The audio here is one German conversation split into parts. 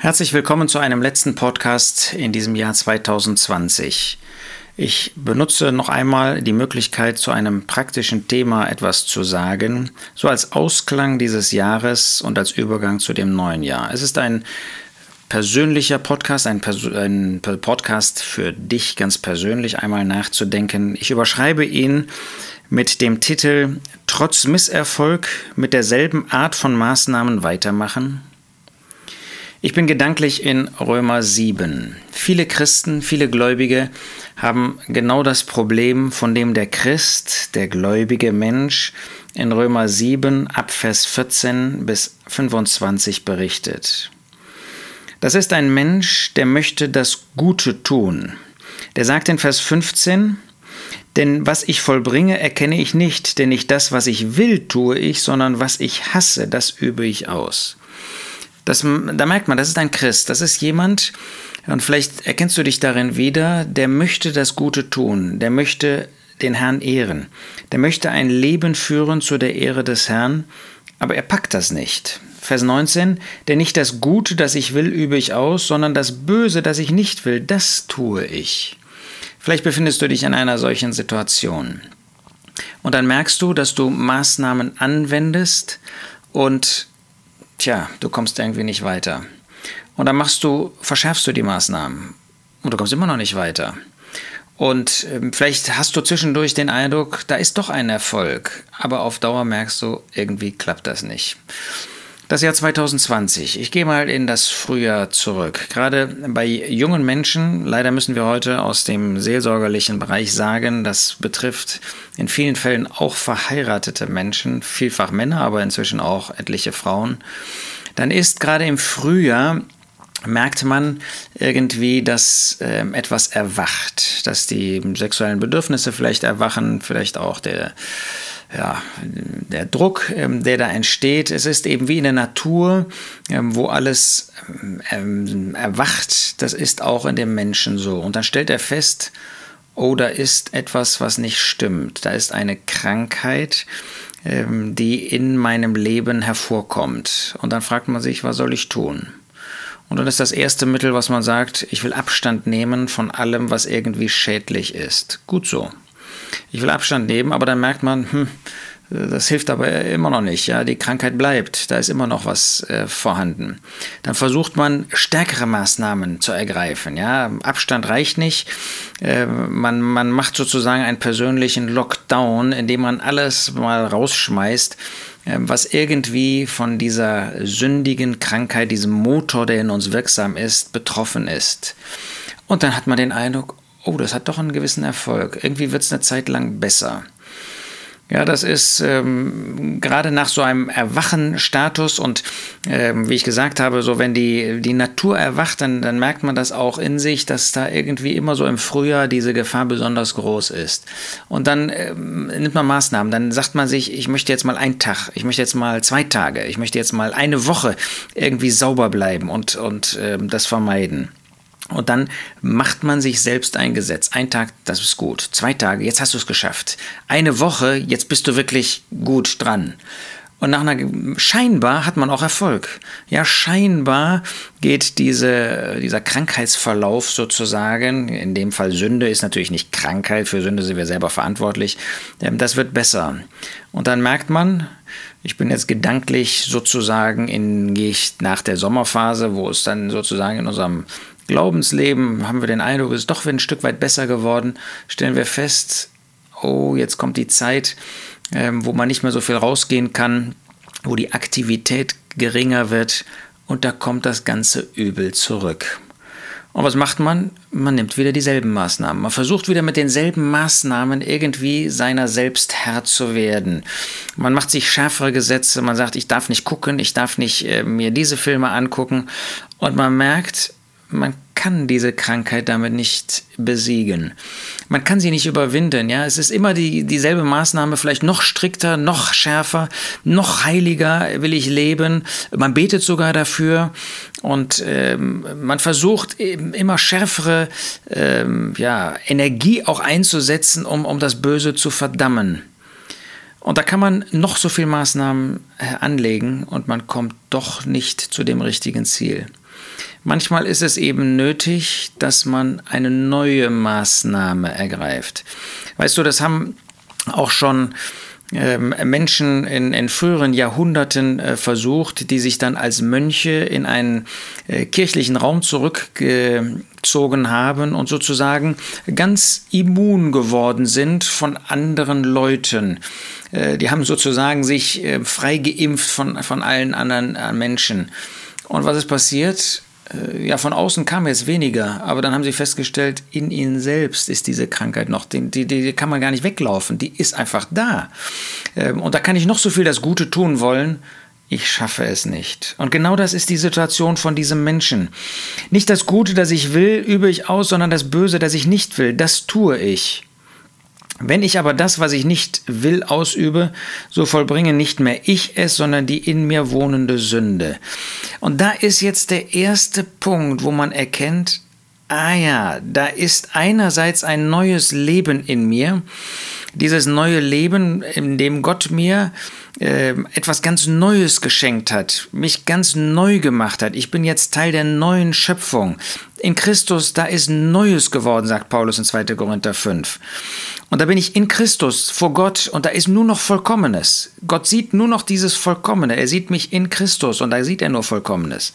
Herzlich willkommen zu einem letzten Podcast in diesem Jahr 2020. Ich benutze noch einmal die Möglichkeit, zu einem praktischen Thema etwas zu sagen, so als Ausklang dieses Jahres und als Übergang zu dem neuen Jahr. Es ist ein persönlicher Podcast, ein, Pers ein Podcast für dich ganz persönlich einmal nachzudenken. Ich überschreibe ihn mit dem Titel Trotz Misserfolg mit derselben Art von Maßnahmen weitermachen. Ich bin gedanklich in Römer 7. Viele Christen, viele Gläubige haben genau das Problem, von dem der Christ, der gläubige Mensch, in Römer 7 ab Vers 14 bis 25 berichtet. Das ist ein Mensch, der möchte das Gute tun. Der sagt in Vers 15, denn was ich vollbringe, erkenne ich nicht, denn nicht das, was ich will, tue ich, sondern was ich hasse, das übe ich aus. Das, da merkt man, das ist ein Christ, das ist jemand, und vielleicht erkennst du dich darin wieder, der möchte das Gute tun, der möchte den Herrn ehren, der möchte ein Leben führen zu der Ehre des Herrn, aber er packt das nicht. Vers 19, denn nicht das Gute, das ich will, übe ich aus, sondern das Böse, das ich nicht will, das tue ich. Vielleicht befindest du dich in einer solchen Situation. Und dann merkst du, dass du Maßnahmen anwendest und tja, du kommst irgendwie nicht weiter. Und dann machst du, verschärfst du die Maßnahmen und du kommst immer noch nicht weiter. Und ähm, vielleicht hast du zwischendurch den Eindruck, da ist doch ein Erfolg, aber auf Dauer merkst du, irgendwie klappt das nicht. Das Jahr 2020. Ich gehe mal in das Frühjahr zurück. Gerade bei jungen Menschen, leider müssen wir heute aus dem seelsorgerlichen Bereich sagen, das betrifft in vielen Fällen auch verheiratete Menschen, vielfach Männer, aber inzwischen auch etliche Frauen. Dann ist gerade im Frühjahr merkt man irgendwie, dass äh, etwas erwacht, dass die sexuellen Bedürfnisse vielleicht erwachen, vielleicht auch der ja, der Druck, ähm, der da entsteht. Es ist eben wie in der Natur, ähm, wo alles ähm, erwacht. Das ist auch in dem Menschen so. Und dann stellt er fest, oh, da ist etwas, was nicht stimmt. Da ist eine Krankheit, die in meinem Leben hervorkommt. Und dann fragt man sich, was soll ich tun? Und dann ist das erste Mittel, was man sagt, ich will Abstand nehmen von allem, was irgendwie schädlich ist. Gut so ich will Abstand nehmen, aber dann merkt man, hm, das hilft aber immer noch nicht. Ja, die Krankheit bleibt, da ist immer noch was äh, vorhanden. Dann versucht man stärkere Maßnahmen zu ergreifen. Ja, Abstand reicht nicht. Äh, man, man macht sozusagen einen persönlichen Lockdown, indem man alles mal rausschmeißt, äh, was irgendwie von dieser sündigen Krankheit, diesem Motor, der in uns wirksam ist, betroffen ist. Und dann hat man den Eindruck, oh, das hat doch einen gewissen Erfolg. Irgendwie wird es eine Zeit lang besser. Ja, das ist ähm, gerade nach so einem Erwachen-Status und ähm, wie ich gesagt habe, so wenn die, die Natur erwacht, dann, dann merkt man das auch in sich, dass da irgendwie immer so im Frühjahr diese Gefahr besonders groß ist. Und dann ähm, nimmt man Maßnahmen, dann sagt man sich, ich möchte jetzt mal einen Tag, ich möchte jetzt mal zwei Tage, ich möchte jetzt mal eine Woche irgendwie sauber bleiben und, und ähm, das vermeiden. Und dann macht man sich selbst ein Gesetz. Ein Tag, das ist gut. Zwei Tage, jetzt hast du es geschafft. Eine Woche, jetzt bist du wirklich gut dran. Und nach einer, scheinbar hat man auch Erfolg. Ja, scheinbar geht diese, dieser Krankheitsverlauf sozusagen, in dem Fall Sünde ist natürlich nicht Krankheit, für Sünde sind wir selber verantwortlich, ähm, das wird besser. Und dann merkt man, ich bin jetzt gedanklich sozusagen in, gehe ich nach der Sommerphase, wo es dann sozusagen in unserem Glaubensleben haben wir den Eindruck, es ist doch ein Stück weit besser geworden, stellen wir fest, oh, jetzt kommt die Zeit, ähm, wo man nicht mehr so viel rausgehen kann, wo die Aktivität geringer wird und da kommt das ganze Übel zurück. Und was macht man? Man nimmt wieder dieselben Maßnahmen. Man versucht wieder mit denselben Maßnahmen irgendwie seiner selbst Herr zu werden. Man macht sich schärfere Gesetze, man sagt, ich darf nicht gucken, ich darf nicht äh, mir diese Filme angucken. Und man merkt, man kann diese Krankheit damit nicht besiegen. Man kann sie nicht überwinden. Ja, es ist immer die, dieselbe Maßnahme, vielleicht noch strikter, noch schärfer, noch heiliger will ich leben. Man betet sogar dafür und ähm, man versucht eben immer schärfere ähm, ja, Energie auch einzusetzen, um, um das Böse zu verdammen. Und da kann man noch so viele Maßnahmen äh, anlegen und man kommt doch nicht zu dem richtigen Ziel. Manchmal ist es eben nötig, dass man eine neue Maßnahme ergreift. Weißt du, das haben auch schon ähm, Menschen in, in, früheren Jahrhunderten äh, versucht, die sich dann als Mönche in einen äh, kirchlichen Raum zurückgezogen haben und sozusagen ganz immun geworden sind von anderen Leuten. Äh, die haben sozusagen sich äh, frei geimpft von, von allen anderen äh, Menschen. Und was ist passiert? Äh, ja, von außen kam jetzt weniger, aber dann haben sie festgestellt, in ihnen selbst ist diese Krankheit noch, die, die, die kann man gar nicht weglaufen, die ist einfach da. Ähm, und da kann ich noch so viel das Gute tun wollen, ich schaffe es nicht. Und genau das ist die Situation von diesem Menschen. Nicht das Gute, das ich will, übe ich aus, sondern das Böse, das ich nicht will, das tue ich. Wenn ich aber das, was ich nicht will, ausübe, so vollbringe nicht mehr ich es, sondern die in mir wohnende Sünde. Und da ist jetzt der erste Punkt, wo man erkennt, ah ja, da ist einerseits ein neues Leben in mir, dieses neue Leben, in dem Gott mir äh, etwas ganz Neues geschenkt hat, mich ganz neu gemacht hat. Ich bin jetzt Teil der neuen Schöpfung. In Christus, da ist Neues geworden, sagt Paulus in 2. Korinther 5. Und da bin ich in Christus vor Gott und da ist nur noch Vollkommenes. Gott sieht nur noch dieses Vollkommene. Er sieht mich in Christus und da sieht er nur Vollkommenes.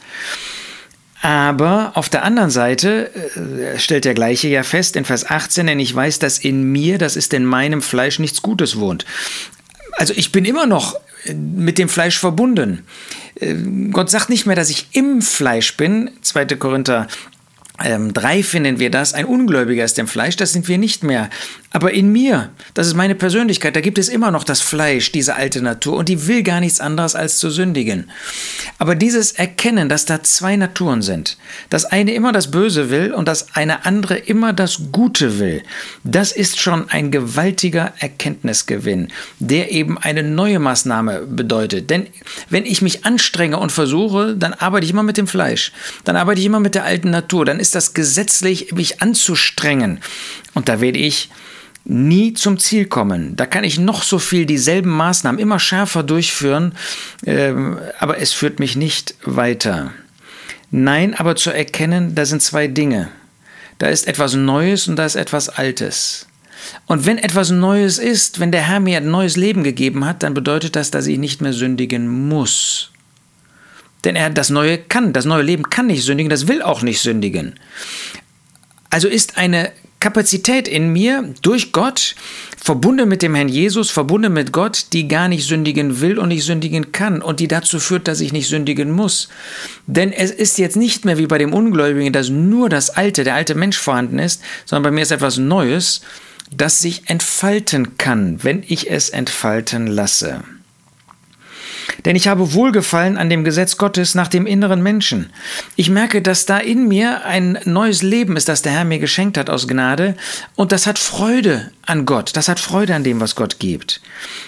Aber auf der anderen Seite äh, stellt der gleiche ja fest in Vers 18, denn ich weiß, dass in mir, das ist in meinem Fleisch, nichts Gutes wohnt. Also ich bin immer noch äh, mit dem Fleisch verbunden. Äh, Gott sagt nicht mehr, dass ich im Fleisch bin. 2. Korinther 3 finden wir das, ein Ungläubiger ist im Fleisch, das sind wir nicht mehr. Aber in mir, das ist meine Persönlichkeit, da gibt es immer noch das Fleisch, diese alte Natur, und die will gar nichts anderes als zu sündigen. Aber dieses Erkennen, dass da zwei Naturen sind, dass eine immer das Böse will und dass eine andere immer das Gute will, das ist schon ein gewaltiger Erkenntnisgewinn, der eben eine neue Maßnahme bedeutet. Denn wenn ich mich anstrenge und versuche, dann arbeite ich immer mit dem Fleisch, dann arbeite ich immer mit der alten Natur, dann ist das gesetzlich, mich anzustrengen. Und da werde ich nie zum Ziel kommen. Da kann ich noch so viel dieselben Maßnahmen immer schärfer durchführen, ähm, aber es führt mich nicht weiter. Nein, aber zu erkennen, da sind zwei Dinge. Da ist etwas Neues und da ist etwas Altes. Und wenn etwas Neues ist, wenn der Herr mir ein neues Leben gegeben hat, dann bedeutet das, dass ich nicht mehr sündigen muss. Denn er das Neue kann, das neue Leben kann nicht sündigen, das will auch nicht sündigen. Also ist eine Kapazität in mir durch Gott, verbunden mit dem Herrn Jesus, verbunden mit Gott, die gar nicht sündigen will und nicht sündigen kann und die dazu führt, dass ich nicht sündigen muss. Denn es ist jetzt nicht mehr wie bei dem Ungläubigen, dass nur das Alte, der alte Mensch vorhanden ist, sondern bei mir ist etwas Neues, das sich entfalten kann, wenn ich es entfalten lasse. Denn ich habe Wohlgefallen an dem Gesetz Gottes nach dem inneren Menschen. Ich merke, dass da in mir ein neues Leben ist, das der Herr mir geschenkt hat aus Gnade, und das hat Freude an Gott, das hat Freude an dem, was Gott gibt.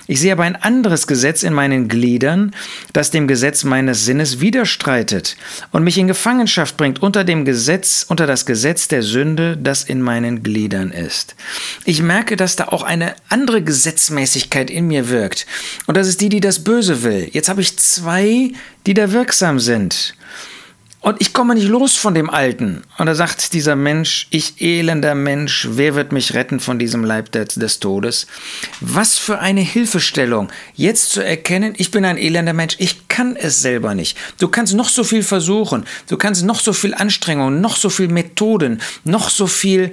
Ich sehe aber ein anderes Gesetz in meinen Gliedern, das dem Gesetz meines Sinnes widerstreitet und mich in Gefangenschaft bringt unter dem Gesetz, unter das Gesetz der Sünde, das in meinen Gliedern ist. Ich merke, dass da auch eine andere Gesetzmäßigkeit in mir wirkt, und das ist die, die das Böse will. Jetzt habe ich zwei, die da wirksam sind. Und ich komme nicht los von dem Alten. Und da sagt dieser Mensch, ich elender Mensch, wer wird mich retten von diesem Leib des, des, Todes? Was für eine Hilfestellung, jetzt zu erkennen, ich bin ein elender Mensch, ich kann es selber nicht. Du kannst noch so viel versuchen, du kannst noch so viel Anstrengung, noch so viel Methoden, noch so viel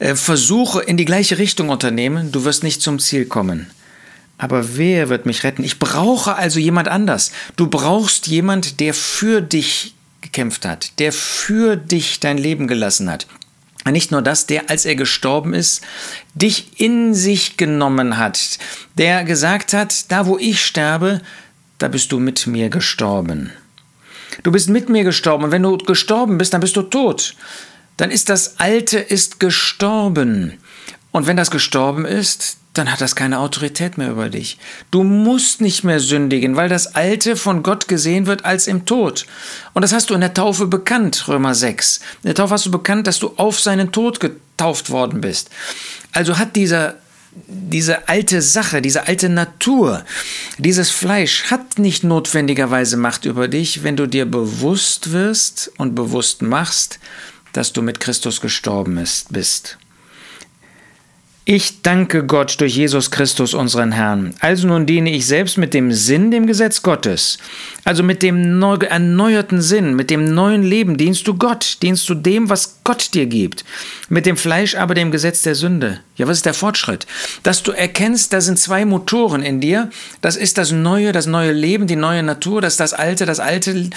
äh, Versuche in die gleiche Richtung unternehmen, du wirst nicht zum Ziel kommen. Aber wer wird mich retten? Ich brauche also jemand anders. Du brauchst jemand, der für dich gekämpft hat, der für dich dein Leben gelassen hat. Nicht nur das, der, als er gestorben ist, dich in sich genommen hat, der gesagt hat, da wo ich sterbe, da bist du mit mir gestorben. Du bist mit mir gestorben und wenn du gestorben bist, dann bist du tot. Dann ist das Alte ist gestorben. Und wenn das gestorben ist, dann hat das keine Autorität mehr über dich. Du musst nicht mehr sündigen, weil das Alte von Gott gesehen wird als im Tod. Und das hast du in der Taufe bekannt, Römer 6. In der Taufe hast du bekannt, dass du auf seinen Tod getauft worden bist. Also hat dieser diese alte Sache, diese alte Natur, dieses Fleisch hat nicht notwendigerweise Macht über dich, wenn du dir bewusst wirst und bewusst machst, dass du mit Christus gestorben bist. Ich danke Gott durch Jesus Christus, unseren Herrn. Also nun diene ich selbst mit dem Sinn dem Gesetz Gottes. Also mit dem neu erneuerten Sinn, mit dem neuen Leben dienst du Gott, dienst du dem, was Gott dir gibt. Mit dem Fleisch aber dem Gesetz der Sünde. Ja, was ist der Fortschritt? Dass du erkennst, da sind zwei Motoren in dir. Das ist das neue, das neue Leben, die neue Natur. Das ist das alte, das alte,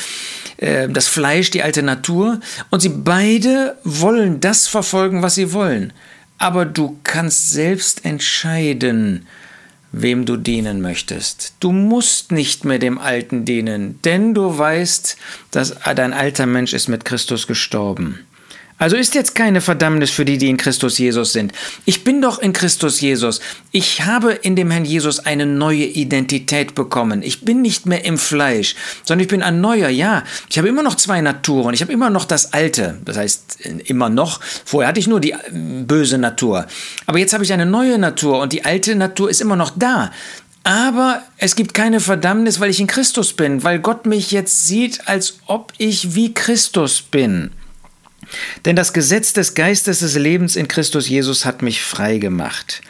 äh, das Fleisch, die alte Natur. Und sie beide wollen das verfolgen, was sie wollen aber du kannst selbst entscheiden, wem du dienen möchtest. Du musst nicht mehr dem Alten dienen, denn du weißt, dass dein alter Mensch ist mit Christus gestorben. Also ist jetzt keine Verdammnis für die, die in Christus Jesus sind. Ich bin doch in Christus Jesus. Ich habe in dem Herrn Jesus eine neue Identität bekommen. Ich bin nicht mehr im Fleisch, sondern ich bin ein neuer. Ja, ich habe immer noch zwei Naturen. Ich habe immer noch das Alte. Das heißt, immer noch. Vorher hatte ich nur die äh, böse Natur. Aber jetzt habe ich eine neue Natur und die alte Natur ist immer noch da. Aber es gibt keine Verdammnis, weil ich in Christus bin, weil Gott mich jetzt sieht, als ob ich wie Christus bin. Denn das Gesetz des Geistes des Lebens in Christus Jesus hat mich frei gemacht.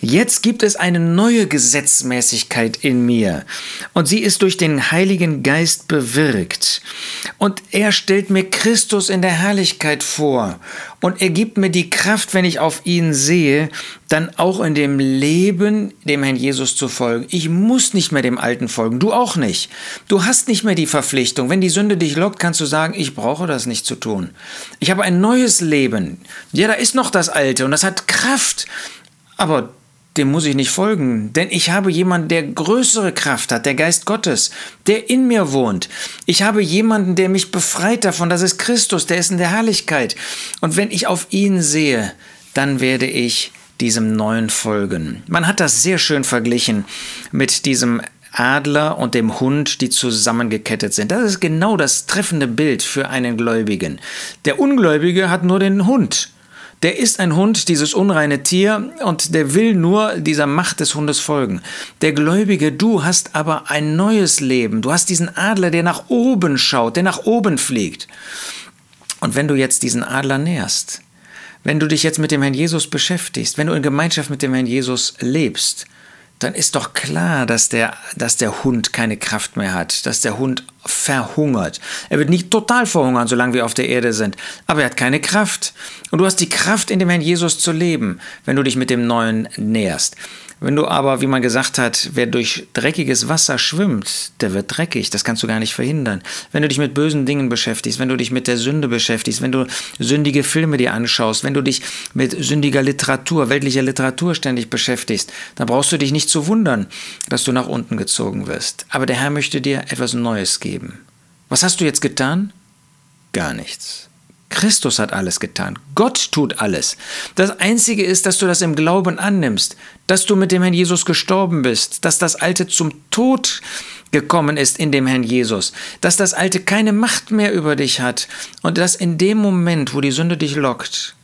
Jetzt gibt es eine neue Gesetzmäßigkeit in mir und sie ist durch den Heiligen Geist bewirkt. Und er stellt mir Christus in der Herrlichkeit vor und er gibt mir die Kraft, wenn ich auf ihn sehe, dann auch in dem Leben dem Herrn Jesus zu folgen. Ich muss nicht mehr dem Alten folgen, du auch nicht. Du hast nicht mehr die Verpflichtung. Wenn die Sünde dich lockt, kannst du sagen, ich brauche das nicht zu tun. Ich habe ein neues Leben. Ja, da ist noch das Alte und das hat Kraft. Aber dem muss ich nicht folgen, denn ich habe jemanden, der größere Kraft hat, der Geist Gottes, der in mir wohnt. Ich habe jemanden, der mich befreit davon, das ist Christus, der ist in der Herrlichkeit. Und wenn ich auf ihn sehe, dann werde ich diesem neuen folgen. Man hat das sehr schön verglichen mit diesem Adler und dem Hund, die zusammengekettet sind. Das ist genau das treffende Bild für einen Gläubigen. Der Ungläubige hat nur den Hund der ist ein Hund, dieses unreine Tier, und der will nur dieser Macht des Hundes folgen. Der Gläubige, du hast aber ein neues Leben. Du hast diesen Adler, der nach oben schaut, der nach oben fliegt. Und wenn du jetzt diesen Adler nährst, wenn du dich jetzt mit dem Herrn Jesus beschäftigst, wenn du in Gemeinschaft mit dem Herrn Jesus lebst, dann ist doch klar, dass der, dass der Hund keine Kraft mehr hat, dass der Hund verhungert. Er wird nicht total verhungern, solange wir auf der Erde sind, aber er hat keine Kraft. Und du hast die Kraft, in dem Herrn Jesus zu leben, wenn du dich mit dem Neuen näherst. Wenn du aber, wie man gesagt hat, wer durch dreckiges Wasser schwimmt, der wird dreckig. Das kannst du gar nicht verhindern. Wenn du dich mit bösen Dingen beschäftigst, wenn du dich mit der Sünde beschäftigst, wenn du sündige Filme dir anschaust, wenn du dich mit sündiger Literatur, weltlicher Literatur ständig beschäftigst, dann brauchst du dich nicht zu wundern, dass du nach unten gezogen wirst. Aber der Herr möchte dir etwas Neues geben. Was hast du jetzt getan? Gar nichts. Christus hat alles getan. Gott tut alles. Das Einzige ist, dass du das im Glauben annimmst, dass du mit dem Herrn Jesus gestorben bist, dass das Alte zum Tod gekommen ist in dem Herrn Jesus, dass das Alte keine Macht mehr über dich hat und dass in dem Moment, wo die Sünde dich lockt,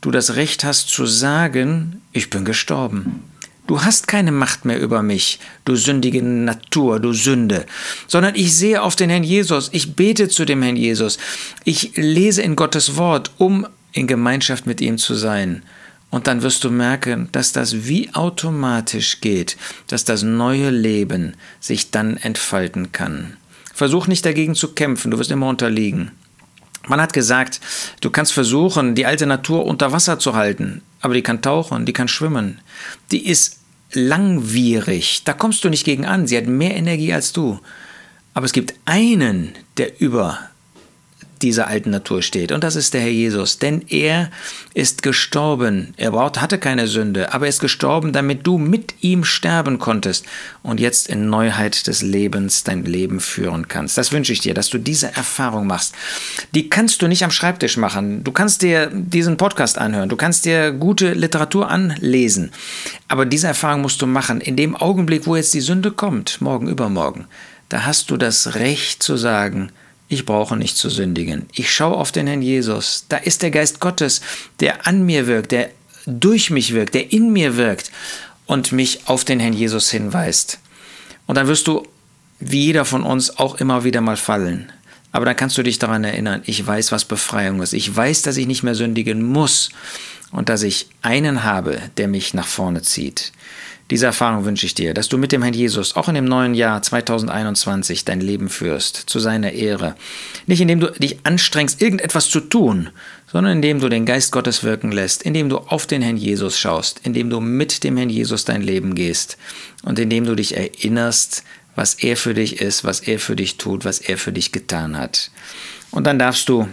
du das Recht hast zu sagen, ich bin gestorben. Du hast keine Macht mehr über mich, du sündige Natur, du Sünde, sondern ich sehe auf den Herrn Jesus, ich bete zu dem Herrn Jesus, ich lese in Gottes Wort, um in Gemeinschaft mit ihm zu sein. Und dann wirst du merken, dass das wie automatisch geht, dass das neue Leben sich dann entfalten kann. Versuch nicht dagegen zu kämpfen, du wirst immer unterliegen. Man hat gesagt, du kannst versuchen, die alte Natur unter Wasser zu halten, aber die kann tauchen, die kann schwimmen. Die ist langwierig. Da kommst du nicht gegen an. Sie hat mehr Energie als du. Aber es gibt einen, der über dieser alten Natur steht. Und das ist der Herr Jesus. Denn er ist gestorben. Er hatte keine Sünde, aber er ist gestorben, damit du mit ihm sterben konntest und jetzt in Neuheit des Lebens dein Leben führen kannst. Das wünsche ich dir, dass du diese Erfahrung machst. Die kannst du nicht am Schreibtisch machen. Du kannst dir diesen Podcast anhören. Du kannst dir gute Literatur anlesen. Aber diese Erfahrung musst du machen. In dem Augenblick, wo jetzt die Sünde kommt, morgen, übermorgen, da hast du das Recht zu sagen, ich brauche nicht zu sündigen. Ich schaue auf den Herrn Jesus. Da ist der Geist Gottes, der an mir wirkt, der durch mich wirkt, der in mir wirkt und mich auf den Herrn Jesus hinweist. Und dann wirst du, wie jeder von uns, auch immer wieder mal fallen. Aber dann kannst du dich daran erinnern, ich weiß, was Befreiung ist. Ich weiß, dass ich nicht mehr sündigen muss und dass ich einen habe, der mich nach vorne zieht. Diese Erfahrung wünsche ich dir, dass du mit dem Herrn Jesus auch in dem neuen Jahr 2021 dein Leben führst, zu seiner Ehre. Nicht indem du dich anstrengst, irgendetwas zu tun, sondern indem du den Geist Gottes wirken lässt, indem du auf den Herrn Jesus schaust, indem du mit dem Herrn Jesus dein Leben gehst und indem du dich erinnerst, was er für dich ist, was er für dich tut, was er für dich getan hat. Und dann darfst du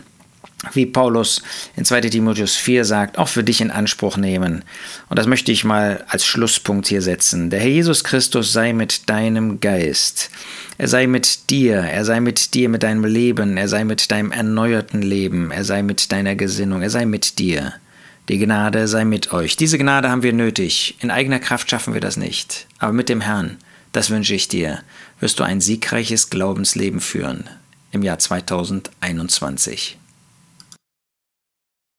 wie Paulus in 2 Timotheus 4 sagt, auch für dich in Anspruch nehmen. Und das möchte ich mal als Schlusspunkt hier setzen. Der Herr Jesus Christus sei mit deinem Geist. Er sei mit dir, er sei mit dir mit deinem Leben, er sei mit deinem erneuerten Leben, er sei mit deiner Gesinnung, er sei mit dir. Die Gnade sei mit euch. Diese Gnade haben wir nötig. In eigener Kraft schaffen wir das nicht. Aber mit dem Herrn, das wünsche ich dir, wirst du ein siegreiches Glaubensleben führen im Jahr 2021.